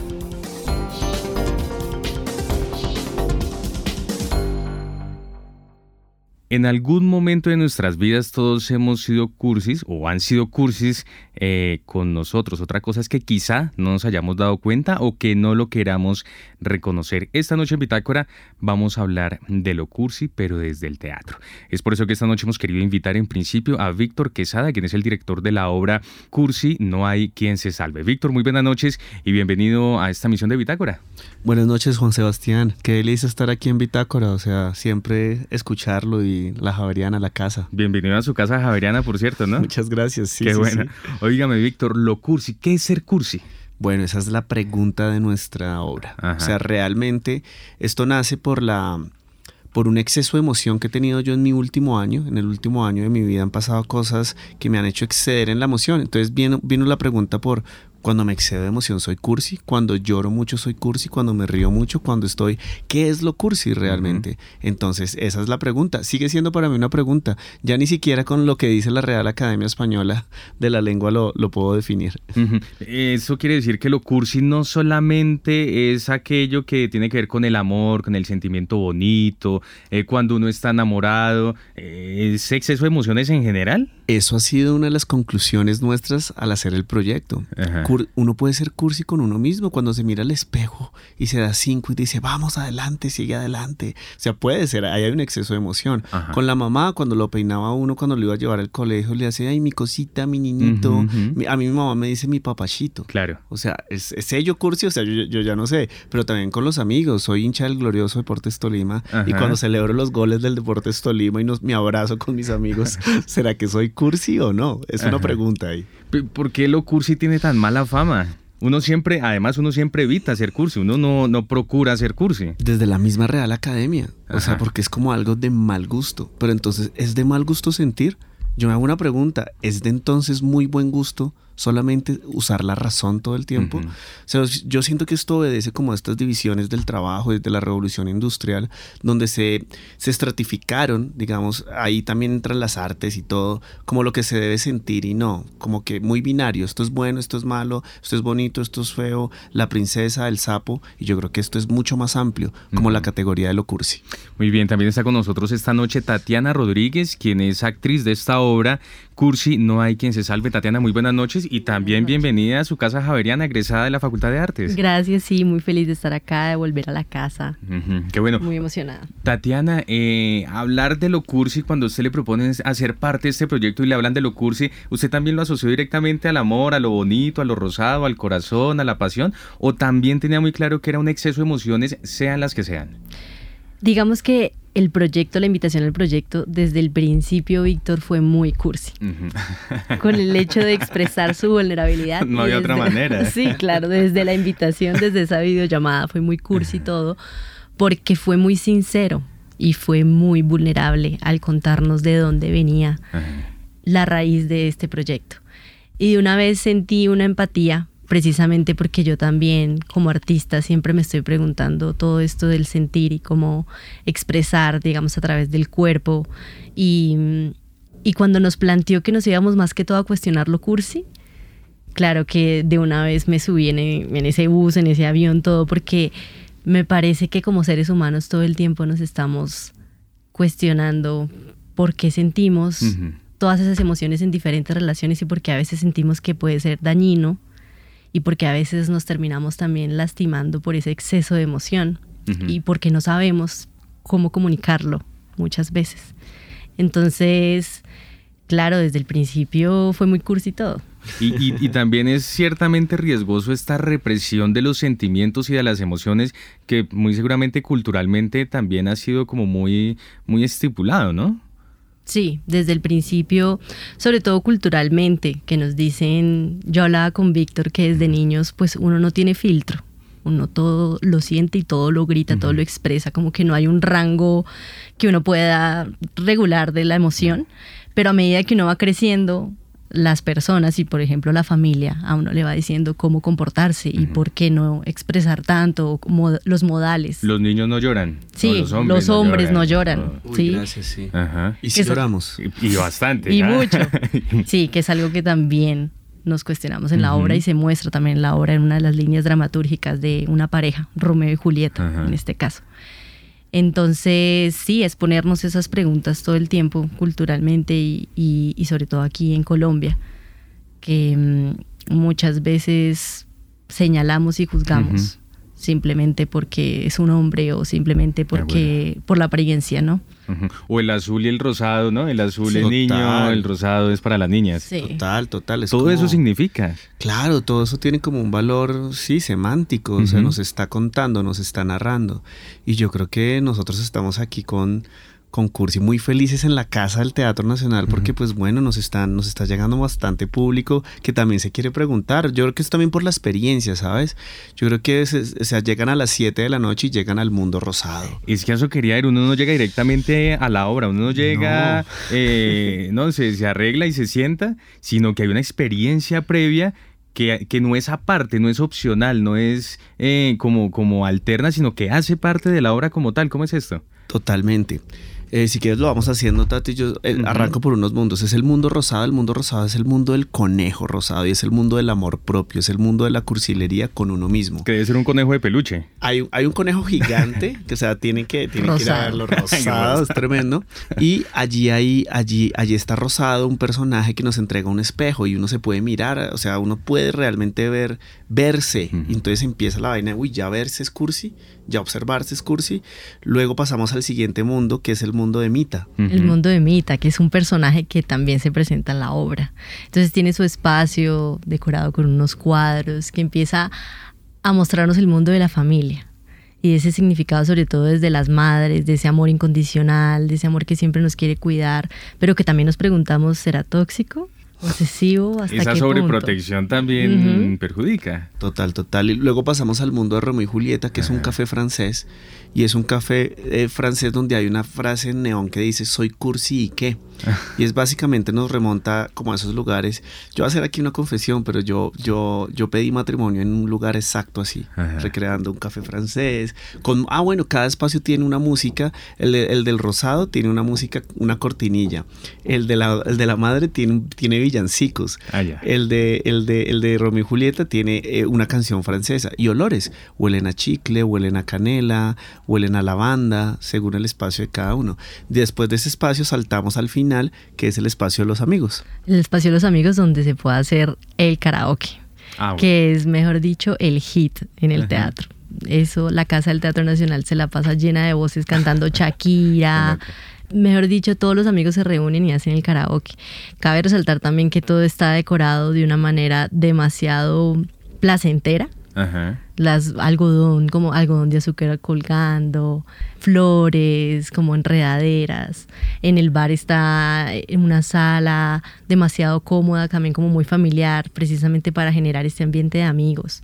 En algún momento de nuestras vidas todos hemos sido cursis o han sido cursis eh, con nosotros. Otra cosa es que quizá no nos hayamos dado cuenta o que no lo queramos reconocer. Esta noche en Bitácora vamos a hablar de lo cursi, pero desde el teatro. Es por eso que esta noche hemos querido invitar en principio a Víctor Quesada, quien es el director de la obra Cursi, No hay quien se salve. Víctor, muy buenas noches y bienvenido a esta misión de Bitácora. Buenas noches, Juan Sebastián. Qué delicia estar aquí en Bitácora, o sea, siempre escucharlo y la Javeriana, la casa. Bienvenido a su casa Javeriana, por cierto, ¿no? Muchas gracias. Sí, Qué bueno. Óigame, Víctor, lo cursi, ¿qué es ser cursi? Bueno, esa es la pregunta de nuestra obra. O sea, realmente esto nace por la por un exceso de emoción que he tenido yo en mi último año. En el último año de mi vida han pasado cosas que me han hecho exceder en la emoción. Entonces vino, vino la pregunta por cuando me excedo de emoción soy cursi, cuando lloro mucho soy cursi, cuando me río mucho, cuando estoy... ¿Qué es lo cursi realmente? Entonces, esa es la pregunta. Sigue siendo para mí una pregunta. Ya ni siquiera con lo que dice la Real Academia Española de la Lengua lo, lo puedo definir. Eso quiere decir que lo cursi no solamente es aquello que tiene que ver con el amor, con el sentimiento bonito, eh, cuando uno está enamorado, eh, ¿es exceso de emociones en general? Eso ha sido una de las conclusiones nuestras al hacer el proyecto. Uno puede ser cursi con uno mismo cuando se mira al espejo y se da cinco y dice, vamos adelante, sigue adelante. O sea, puede ser, ahí hay un exceso de emoción. Con la mamá, cuando lo peinaba uno, cuando lo iba a llevar al colegio, le hacía, ay, mi cosita, mi niñito. a mí mi mamá me dice mi papachito. Claro. O sea, ¿es, es ello cursi? O sea, yo, ya no sé. Pero también con los amigos. Soy hincha del glorioso Deportes Tolima. Y cuando celebro los goles del Deportes Tolima y nos, me abrazo con mis amigos, ¿será que soy cursi o no? Es una pregunta ahí. ¿Por qué lo cursi tiene tan mala fama? Uno siempre, además uno siempre evita hacer cursi, uno no, no procura hacer cursi. Desde la misma Real Academia, o sea, porque es como algo de mal gusto, pero entonces, ¿es de mal gusto sentir? Yo me hago una pregunta, ¿es de entonces muy buen gusto solamente usar la razón todo el tiempo. o sea, yo siento que esto obedece como a estas divisiones del trabajo desde la revolución industrial, donde se, se estratificaron, digamos, ahí también entran las artes y todo, como lo que se debe sentir y no, como que muy binario, esto es bueno, esto es malo, esto es bonito, esto es feo, la princesa, el sapo, y yo creo que esto es mucho más amplio, como la categoría de lo cursi. Muy bien, también está con nosotros esta noche Tatiana Rodríguez, quien es actriz de esta obra, Cursi, no hay quien se salve. Tatiana, muy buenas noches y también bienvenida a su casa Javeriana, egresada de la Facultad de Artes. Gracias, sí, muy feliz de estar acá, de volver a la casa. qué bueno. Muy emocionada. Tatiana, eh, hablar de lo cursi, cuando usted le propone hacer parte de este proyecto y le hablan de lo cursi, ¿usted también lo asoció directamente al amor, a lo bonito, a lo rosado, al corazón, a la pasión? ¿O también tenía muy claro que era un exceso de emociones, sean las que sean? Digamos que el proyecto, la invitación al proyecto, desde el principio, Víctor, fue muy cursi. Con el hecho de expresar su vulnerabilidad. No había otra manera. Sí, claro, desde la invitación, desde esa videollamada, fue muy cursi todo, porque fue muy sincero y fue muy vulnerable al contarnos de dónde venía la raíz de este proyecto. Y de una vez sentí una empatía precisamente porque yo también como artista siempre me estoy preguntando todo esto del sentir y cómo expresar, digamos, a través del cuerpo. Y, y cuando nos planteó que nos íbamos más que todo a cuestionar lo cursi, claro que de una vez me subí en, en ese bus, en ese avión, todo, porque me parece que como seres humanos todo el tiempo nos estamos cuestionando por qué sentimos todas esas emociones en diferentes relaciones y porque a veces sentimos que puede ser dañino y porque a veces nos terminamos también lastimando por ese exceso de emoción y porque no sabemos cómo comunicarlo muchas veces. Entonces, claro, desde el principio fue muy cursi todo. Y, también es ciertamente riesgoso esta represión de los sentimientos y de las emociones que muy seguramente culturalmente también ha sido como muy, muy estipulado, ¿no? Sí, desde el principio, sobre todo culturalmente, que nos dicen, yo hablaba con Víctor que desde niños pues uno no tiene filtro, uno todo lo siente y todo lo grita, todo lo expresa, como que no hay un rango que uno pueda regular de la emoción, pero a medida que uno va creciendo, las personas y por ejemplo la familia a uno le va diciendo cómo comportarse y por qué no expresar tanto los modales. Los niños no lloran. Sí, los hombres, no lloran. ¿sí? gracias, sí. Y si lloramos. Y, bastante. Y mucho. Sí, que es algo que también nos cuestionamos en la obra y se muestra también en la obra en una de las líneas dramatúrgicas de una pareja, Romeo y Julieta en este caso. Entonces, sí, es ponernos esas preguntas todo el tiempo culturalmente y, sobre todo aquí en Colombia, que mm, muchas veces señalamos y juzgamos simplemente porque es un hombre o simplemente porque por la apariencia, ¿no? O el azul y el rosado, ¿no? El azul es niño, el rosado es para las niñas. Total, total. todo eso significa. Claro, todo eso tiene como un valor, sí, semántico. O sea, nos está contando, nos está narrando. Y yo creo que nosotros estamos aquí con con Cursi muy felices en la casa del Teatro Nacional porque pues bueno, nos están nos está llegando bastante público que también se quiere preguntar. Yo creo que es también por la experiencia, ¿sabes? Yo creo que se, llegan a las 7 de la noche y llegan al mundo rosado. Es que eso quería ir, uno no llega directamente a la obra, uno no llega, no, eh, no se, se arregla y se sienta, sino que hay una experiencia previa que, que, no es aparte, no es opcional, no es eh, como, como alterna, sino que hace parte de la obra como tal. ¿Cómo es esto? Totalmente. Eh, si quieres lo vamos haciendo, Tati. Yo eh, arranco por unos mundos. Es el mundo rosado. El mundo rosado es el mundo del conejo rosado y es el mundo del amor propio. Es el mundo de la cursilería con uno mismo. Que debe ser un conejo de peluche. Hay, hay un conejo gigante que, o sea, tiene que, tiene que ir a verlo rosado. es tremendo. Y allí, hay, allí, allí está rosado un personaje que nos entrega un espejo y uno se puede mirar. O sea, uno puede realmente ver, verse. entonces empieza la vaina. Uy, ya verse es cursi. Ya observarse es cursi. Luego pasamos al siguiente mundo que es el mundo mundo de Mita. El mundo de Mita, que es un personaje que también se presenta en la obra. Entonces tiene su espacio decorado con unos cuadros que empieza a mostrarnos el mundo de la familia y ese significado sobre todo desde las madres, de ese amor incondicional, de ese amor que siempre nos quiere cuidar, pero que también nos preguntamos, ¿será tóxico? Obsesivo hasta Esa sobreprotección también perjudica. Total, total. Y luego pasamos al mundo de Romeo y Julieta, que es un café francés. Y es un café eh, francés donde hay una frase en neón que dice, soy cursi y qué. y es básicamente nos remonta como a esos lugares. Yo voy a hacer aquí una confesión, pero yo, yo, yo pedí matrimonio en un lugar exacto así, recreando un café francés. Con, ah, bueno, cada espacio tiene una música. El, el del rosado tiene una música, una cortinilla. El de la, el de la madre tiene, tiene villancicos. Ah, el, de, el, de, el de Romeo y Julieta tiene eh, una canción francesa. Y olores. Huelen a chicle, huelen a canela, huelen a lavanda, según el espacio de cada uno. Después de ese espacio saltamos al final, que es el espacio de los amigos. El espacio de los amigos donde se puede hacer el karaoke, ah, que es, mejor dicho, el hit en el teatro. Eso, la Casa del Teatro Nacional se la pasa llena de voces cantando Shakira. Mejor dicho, todos los amigos se reúnen y hacen el karaoke. Cabe resaltar también que todo está decorado de una manera demasiado placentera. Ajá las algodón, como algodón de azúcar colgando, flores, como enredaderas. En el bar está en una sala demasiado cómoda, también como muy familiar, precisamente para generar este ambiente de amigos.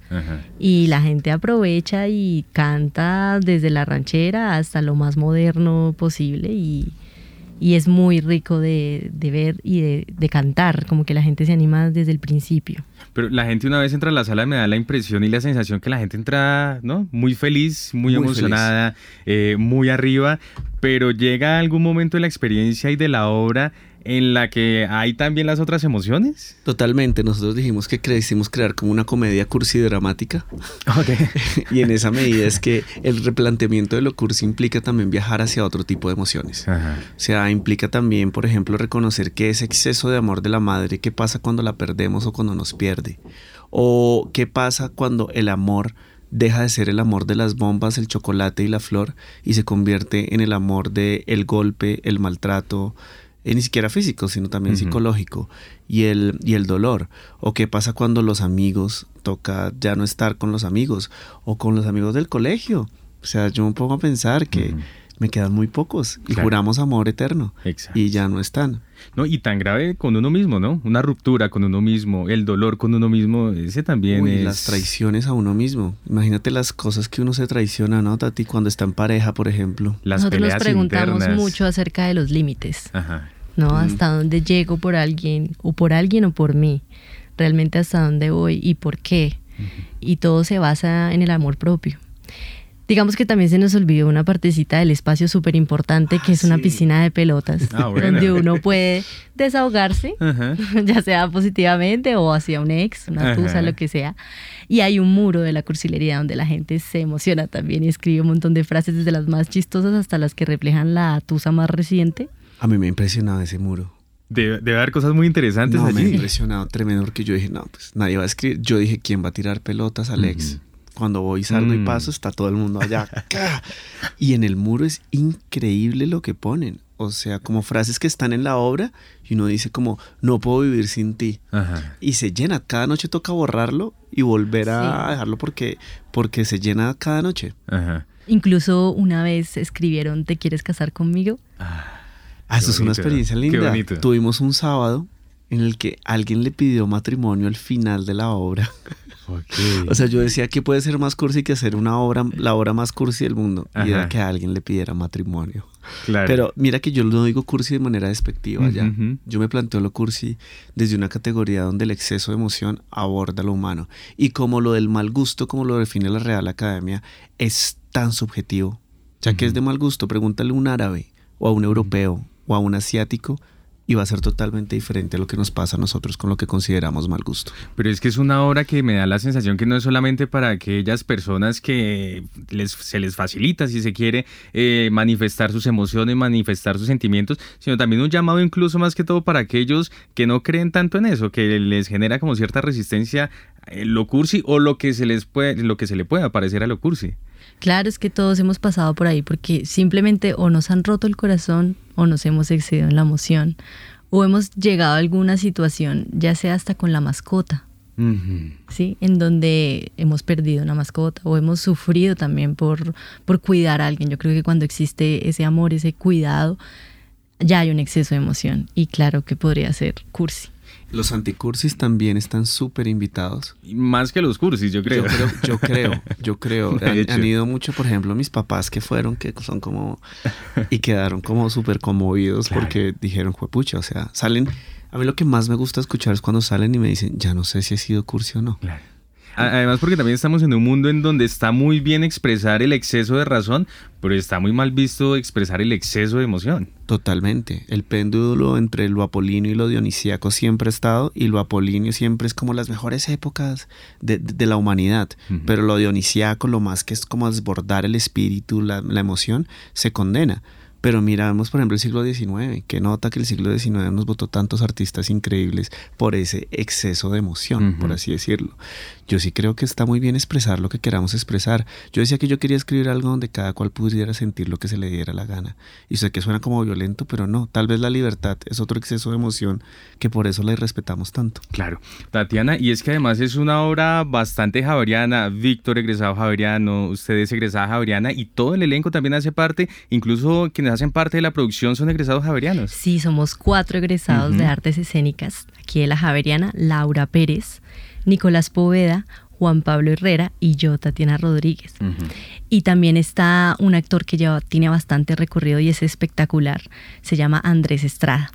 Y la gente aprovecha y canta desde la ranchera hasta lo más moderno posible y y es muy rico de, ver y de, cantar, como que la gente se anima desde el principio. Pero la gente una vez entra a la sala me da la impresión y la sensación que la gente entra ¿no? muy feliz, muy, emocionada, eh, muy arriba, pero llega algún momento de la experiencia y de la obra en la que hay también las otras emociones. Totalmente, nosotros dijimos que quisimos crear como una comedia cursi dramática. y en esa medida es que el replanteamiento de lo cursi implica también viajar hacia otro tipo de emociones. O sea, implica también, por ejemplo, reconocer que ese exceso de amor de la madre, qué pasa cuando la perdemos o cuando nos pierde. O qué pasa cuando el amor deja de ser el amor de las bombas, el chocolate y la flor y se convierte en el amor de el golpe, el maltrato, eh, ni siquiera físico, sino también psicológico, y el, y el dolor. O qué pasa cuando los amigos toca ya no estar con los amigos, o con los amigos del colegio. O sea, yo me pongo a pensar que me quedan muy pocos y juramos amor eterno y ya no están. No, y tan grave con uno mismo, ¿no? Una ruptura con uno mismo, el dolor con uno mismo, ese también es... las traiciones a uno mismo. Imagínate las cosas que uno se traiciona, ¿no, Tati? Cuando está en pareja, por ejemplo. Las Nosotros nos preguntamos mucho acerca de los límites. Ajá. ¿No? Hasta dónde llego por alguien, o por alguien o por mí. Realmente hasta dónde voy y por qué. Y todo se basa en el amor propio. Digamos que también se nos olvidó una partecita del espacio súper importante que es una piscina de pelotas, ah, donde uno puede desahogarse, ya sea positivamente o hacia un ex, una tusa, lo que sea. Y hay un muro de la cursilería donde la gente se emociona también y escribe un montón de frases, desde las más chistosas hasta las que reflejan la tusa más reciente. A mí me ha impresionado ese muro. Debe, haber cosas muy interesantes no, me ha impresionado tremendo porque yo dije, no, pues nadie va a escribir. Yo dije, ¿quién va a tirar pelotas, Alex? Cuando voy, salgo y mm. paso, está todo el mundo allá. y en el muro es increíble lo que ponen. O sea, como frases que están en la obra y uno dice como, no puedo vivir sin ti. Y se llena. Cada noche toca borrarlo y volver a dejarlo porque, porque se llena cada noche. Ajá. Incluso una vez escribieron ¿Te quieres casar conmigo? Ah, eso es una experiencia linda. Tuvimos un sábado en el que alguien le pidió matrimonio al final de la obra. O sea, yo decía que puede ser más cursi que hacer una obra, la obra más cursi del mundo. Y era que alguien le pidiera matrimonio. Pero mira que yo no digo cursi de manera despectiva ya. Yo me planteo lo cursi desde una categoría donde el exceso de emoción aborda lo humano. Y como lo del mal gusto, como lo define la Real Academia, es tan subjetivo. Ya que es de mal gusto, pregúntale a un árabe o a un europeo o a un asiático y va a ser totalmente diferente a lo que nos pasa a nosotros con lo que consideramos mal gusto. Pero es que es una obra que me da la sensación que no es solamente para aquellas personas que les, se les facilita, si se quiere, eh, manifestar sus emociones, manifestar sus sentimientos, sino también un llamado incluso más que todo para aquellos que no creen tanto en eso, que les genera como cierta resistencia eh, lo cursi o lo que se les puede, lo que se le pueda parecer a lo cursi. Claro, es que todos hemos pasado por ahí porque simplemente o nos han roto el corazón o nos hemos excedido en la emoción o hemos llegado a alguna situación, ya sea hasta con la mascota, ¿sí? En donde hemos perdido una mascota o hemos sufrido también por, por cuidar a alguien. Yo creo que cuando existe ese amor, ese cuidado, ya hay un exceso de emoción y claro que podría ser cursi. Los anticursis también están súper invitados. Más que los cursis, yo creo. Yo creo, yo creo. Han, ido mucho, por ejemplo, mis papás que fueron, que son como... Y quedaron como súper conmovidos porque dijeron, pucha, o sea, salen... A mí lo que más me gusta escuchar es cuando salen y me dicen, ya no sé si he sido cursi o no. Claro. Además porque también estamos en un mundo en donde está muy bien expresar el exceso de razón, pero está muy mal visto expresar el exceso de emoción. Totalmente. El péndulo entre lo apolíneo y lo dionisíaco siempre ha estado y lo apolíneo siempre es como las mejores épocas de, la humanidad, pero lo dionisíaco, lo más que es como desbordar el espíritu, la, la emoción, se condena. Pero miramos, por ejemplo, el siglo XIX, que nota que el siglo XIX nos votó tantos artistas increíbles por ese exceso de emoción, por así decirlo. Yo sí creo que está muy bien expresar lo que queramos expresar. Yo decía que yo quería escribir algo donde cada cual pudiera sentir lo que se le diera la gana. Y sé que suena como violento, pero no. Tal vez la libertad es otro exceso de emoción que por eso la respetamos tanto. Claro. Tatiana, y es que además es una obra bastante javeriana. Víctor, egresado javeriano, ustedes egresada javeriana y todo el elenco también hace parte, incluso quienes hacen parte de la producción son egresados javerianos. Sí, somos cuatro egresados de artes escénicas. Aquí de la javeriana, Laura Pérez, Nicolás Poveda, Juan Pablo Herrera y yo, Tatiana Rodríguez. Y también está un actor que ya tiene bastante recorrido y es espectacular. Se llama Andrés Estrada.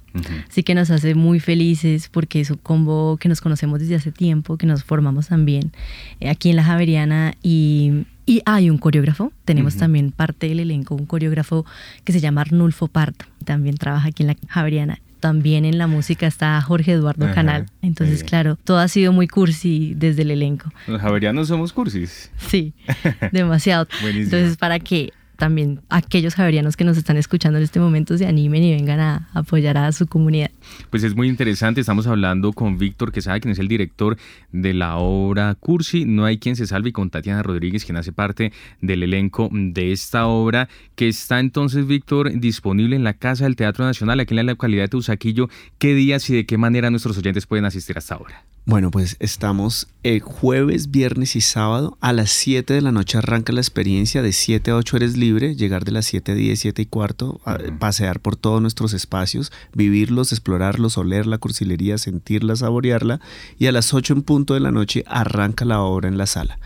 Así que nos hace muy felices porque es un combo que nos conocemos desde hace tiempo, que nos formamos también eh, aquí en la Javeriana y, hay un coreógrafo. Tenemos también parte del elenco, un coreógrafo que se llama Arnulfo Pardo. También trabaja aquí en la Javeriana también en la música está Jorge Eduardo Canal. Entonces, claro, todo ha sido muy cursi desde el elenco. Los javerianos somos cursis. Sí, demasiado. Entonces, para que también aquellos javerianos que nos están escuchando en este momento se animen y vengan a apoyar a su comunidad. Pues es muy interesante, estamos hablando con Víctor que sabe quién es el director de la obra Cursi, No hay quien se salve, y con Tatiana Rodríguez, quien hace parte del elenco de esta obra, que está entonces, Víctor, disponible en la Casa del Teatro Nacional, aquí en la localidad de Teusaquillo. ¿Qué días y de qué manera nuestros oyentes pueden asistir a esta obra? Bueno, pues estamos el jueves, viernes y sábado. A las 7 de la noche arranca la experiencia. De 7 a 8 eres libre. Llegar de las 7 a 10, 7 y cuarto. pasear por todos nuestros espacios. Vivirlos, explorarlos, oler la cursilería, sentirla, saborearla. Y a las 8 en punto de la noche arranca la obra en la sala.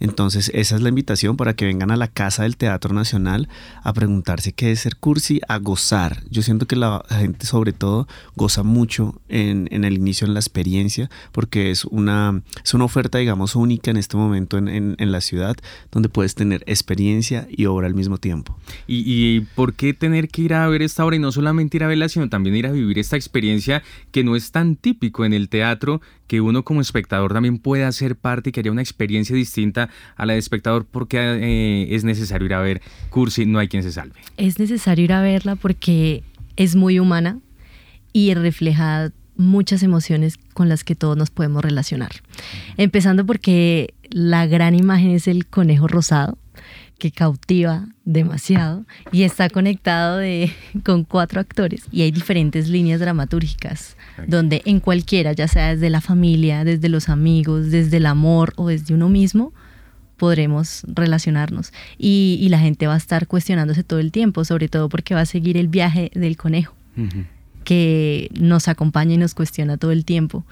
Entonces esa es la invitación para que vengan a la Casa del Teatro Nacional a preguntarse qué es ser cursi, a gozar. Yo siento que la gente sobre todo goza mucho en, en el inicio, en la experiencia porque es una, es una oferta, digamos, única en este momento en, en, la ciudad, donde puedes tener experiencia y obra al mismo tiempo. ¿Y, ¿Y, por qué tener que ir a ver esta obra y no solamente ir a verla, sino también ir a vivir esta experiencia que no es tan típico en el teatro, que uno como espectador también pueda ser parte y que haya una experiencia distinta a la de espectador? porque eh, es necesario ir a ver Cursi, no hay quien se salve? Es necesario ir a verla porque es muy humana y refleja muchas emociones con las que todos nos podemos relacionar. Empezando porque la gran imagen es el conejo rosado, que cautiva demasiado y está conectado de, con cuatro actores y hay diferentes líneas dramatúrgicas donde en cualquiera, ya sea desde la familia, desde los amigos, desde el amor o desde uno mismo, podremos relacionarnos. Y, la gente va a estar cuestionándose todo el tiempo, sobre todo porque va a seguir el viaje del conejo, que nos acompaña y nos cuestiona todo el tiempo.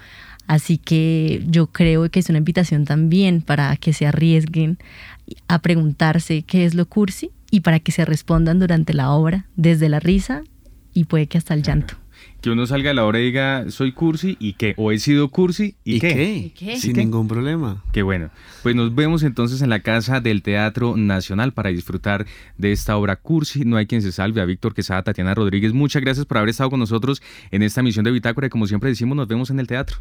Así que yo creo que es una invitación también para que se arriesguen a preguntarse qué es lo cursi y para que se respondan durante la obra, desde la risa y puede que hasta el llanto que uno salga a la hora y diga, soy cursi y qué, o he sido cursi y, qué? Sin ningún problema. Qué bueno. Pues nos vemos entonces en la casa del Teatro Nacional para disfrutar de esta obra cursi. No hay quien se salve. A Víctor Quesada, Tatiana Rodríguez, muchas gracias por haber estado con nosotros en esta misión de Bitácora y como siempre decimos, nos vemos en el teatro.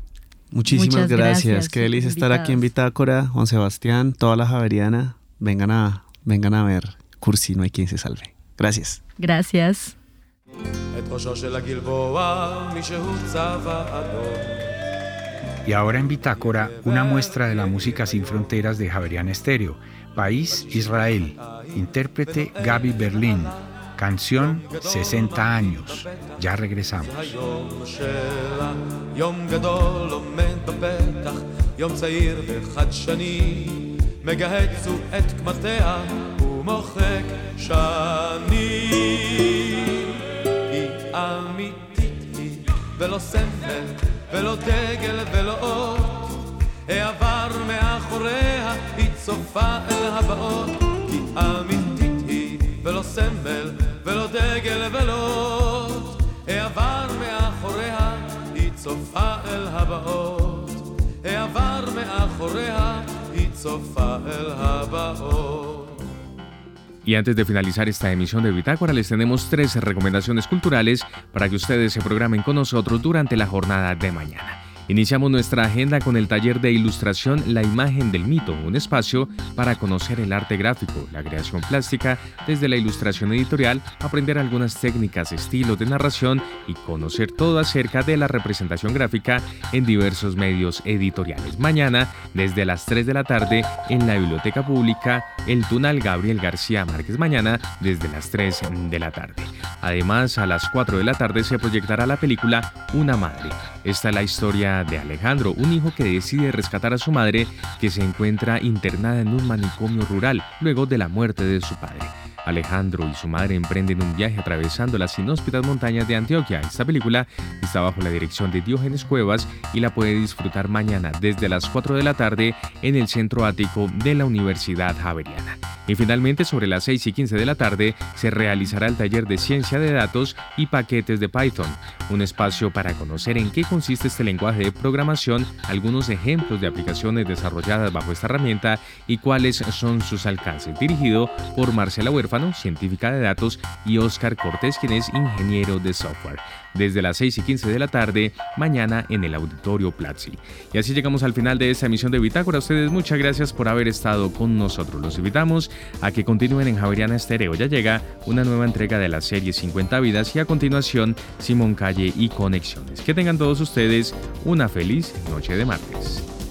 Muchísimas gracias. Qué delicia estar aquí en Bitácora. Juan Sebastián, toda la Javeriana, vengan a, vengan a ver. Cursi, no hay quien se salve. Gracias. Gracias. Y ahora en Bitácora, una muestra de la música sin fronteras de Javerian Estéreo. País Israel. Intérprete Gaby Berlín. Canción 60 años. Ya regresamos. אמיתית היא, ולא סמל, ולא דגל, ולא אות. העבר מאחוריה, היא צופה אל הבאות, כי אמיתית היא, ולא סמל, ולא דגל, ולא אות. העבר מאחוריה, היא צופה אל הבאות. העבר מאחוריה, היא צופה אל הבאות. Y antes de finalizar esta emisión de Bitácora, les tenemos tres recomendaciones culturales para que ustedes se programen con nosotros durante la jornada de mañana. Iniciamos nuestra agenda con el taller de ilustración La imagen del mito, un espacio para conocer el arte gráfico, la creación plástica, desde la ilustración editorial, aprender algunas técnicas, estilos de narración y conocer todo acerca de la representación gráfica en diversos medios editoriales. Mañana, desde las 3 de la tarde, en la Biblioteca Pública, el Tunal Gabriel García Márquez. Mañana, desde las 3 de la tarde. Además, a las 4 de la tarde se proyectará la película Una Madre. Esta es la historia de Alejandro, un hijo que decide rescatar a su madre que se encuentra internada en un manicomio rural luego de la muerte de su padre. Alejandro y su madre emprenden un viaje atravesando las inhóspitas montañas de Antioquia. Esta película está bajo la dirección de Diógenes Cuevas y la puede disfrutar mañana desde las 4 de la tarde en el centro ático de la Universidad Javeriana. Y finalmente, sobre las 6 y 15 de la tarde, se realizará el taller de ciencia de datos y paquetes de Python, un espacio para conocer en qué consiste este lenguaje de programación, algunos ejemplos de aplicaciones desarrolladas bajo esta herramienta y cuáles son sus alcances, dirigido por Marcela Científica de datos, y Oscar Cortés, quien es ingeniero de software desde las 6 y 15 de la tarde, mañana en el Auditorio Platzi. Y así llegamos al final de esta emisión de Bitácora. A ustedes muchas gracias por haber estado con nosotros. Los invitamos a que continúen en Javeriana Estéreo. Ya llega una nueva entrega de la serie 50 vidas y a continuación Simón Calle y Conexiones. Que tengan todos ustedes una feliz noche de martes.